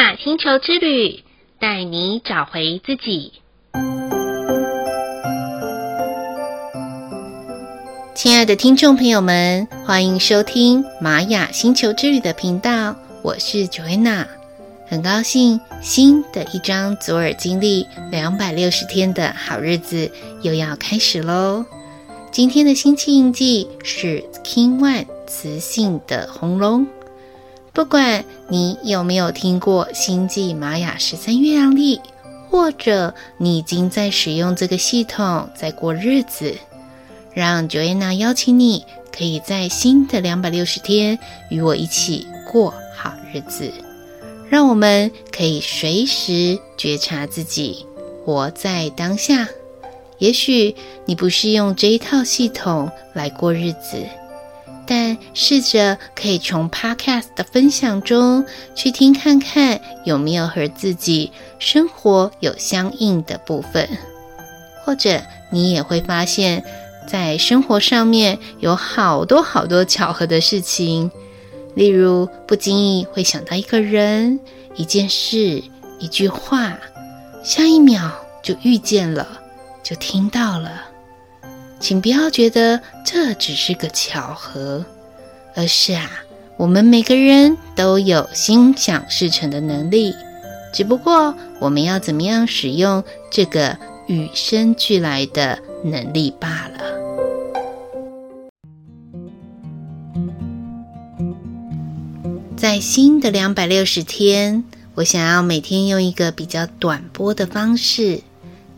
雅星球之旅，带你找回自己。亲爱的听众朋友们，欢迎收听玛雅星球之旅的频道，我是 Joanna，很高兴新的一张左耳经历两百六十天的好日子又要开始喽。今天的星期印记是 King One 磁性的红龙。不管你有没有听过星际玛雅十三月亮历，或者你已经在使用这个系统在过日子，让 Joanna 邀请你，可以在新的两百六十天与我一起过好日子。让我们可以随时觉察自己，活在当下。也许你不是用这一套系统来过日子。但试着可以从 Podcast 的分享中去听看看有没有和自己生活有相应的部分，或者你也会发现，在生活上面有好多好多巧合的事情，例如不经意会想到一个人、一件事、一句话，下一秒就遇见了，就听到了。请不要觉得这只是个巧合，而是啊，我们每个人都有心想事成的能力，只不过我们要怎么样使用这个与生俱来的能力罢了。在新的两百六十天，我想要每天用一个比较短波的方式。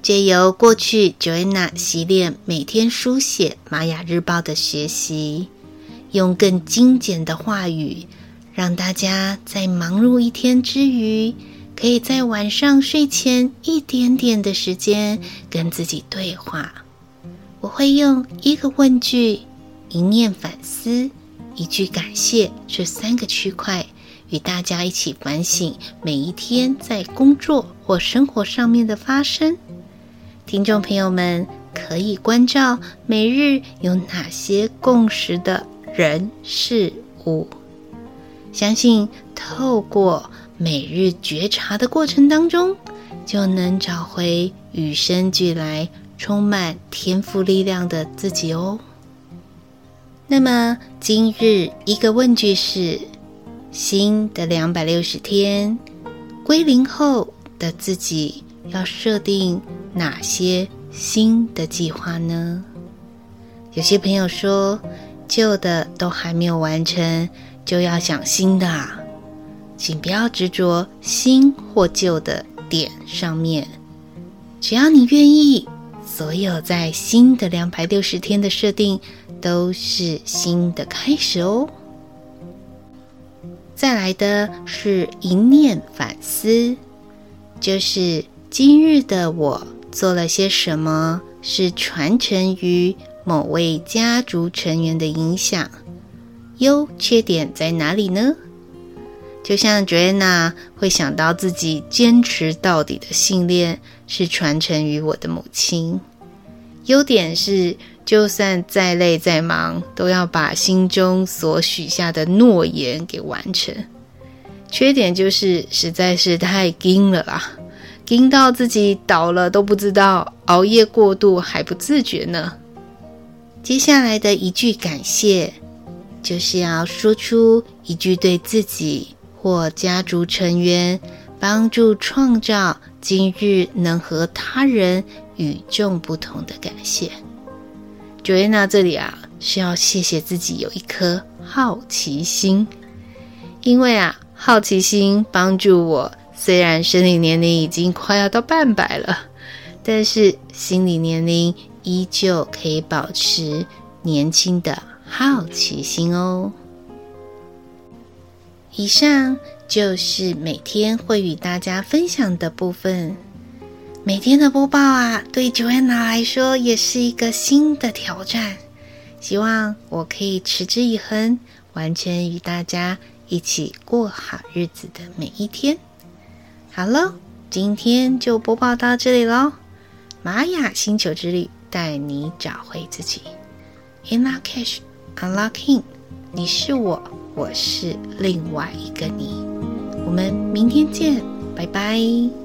借由过去 Joanna 习练每天书写玛雅日报的学习，用更精简的话语，让大家在忙碌一天之余，可以在晚上睡前一点点的时间跟自己对话。我会用一个问句、一念反思、一句感谢这三个区块，与大家一起反省每一天在工作或生活上面的发生。听众朋友们可以关照每日有哪些共识的人事物，相信透过每日觉察的过程当中，就能找回与生俱来、充满天赋力量的自己哦。那么今日一个问句是：新的两百六十天归零后的自己要设定哪些新的计划呢？有些朋友说，旧的都还没有完成，就要想新的啊。请不要执着新或旧的点上面，只要你愿意，所有在新的两百六十天的设定都是新的开始哦。再来的是一念反思，就是今日的我。做了些什么是传承于某位家族成员的影响？优缺点在哪里呢？就像 Joanna 会想到自己坚持到底的信念是传承于我的母亲。优点是，就算再累再忙，都要把心中所许下的诺言给完成。缺点就是实在是太紧了啦。听到自己倒了都不知道，熬夜过度还不自觉呢。接下来的一句感谢，就是要说出一句对自己或家族成员帮助创造今日能和他人与众不同的感谢。Joanna 这里啊，是要谢谢自己有一颗好奇心，因为啊，好奇心帮助我。虽然生理年龄已经快要到半百了，但是心理年龄依旧可以保持年轻的好奇心哦。以上就是每天会与大家分享的部分。每天的播报啊，对 Joanna 来说也是一个新的挑战。希望我可以持之以恒，完成与大家一起过好日子的每一天。好了，今天就播报到这里喽。玛雅星球之旅带你找回自己。In l o c k a s h unlocking，你是我，我是另外一个你。我们明天见，拜拜。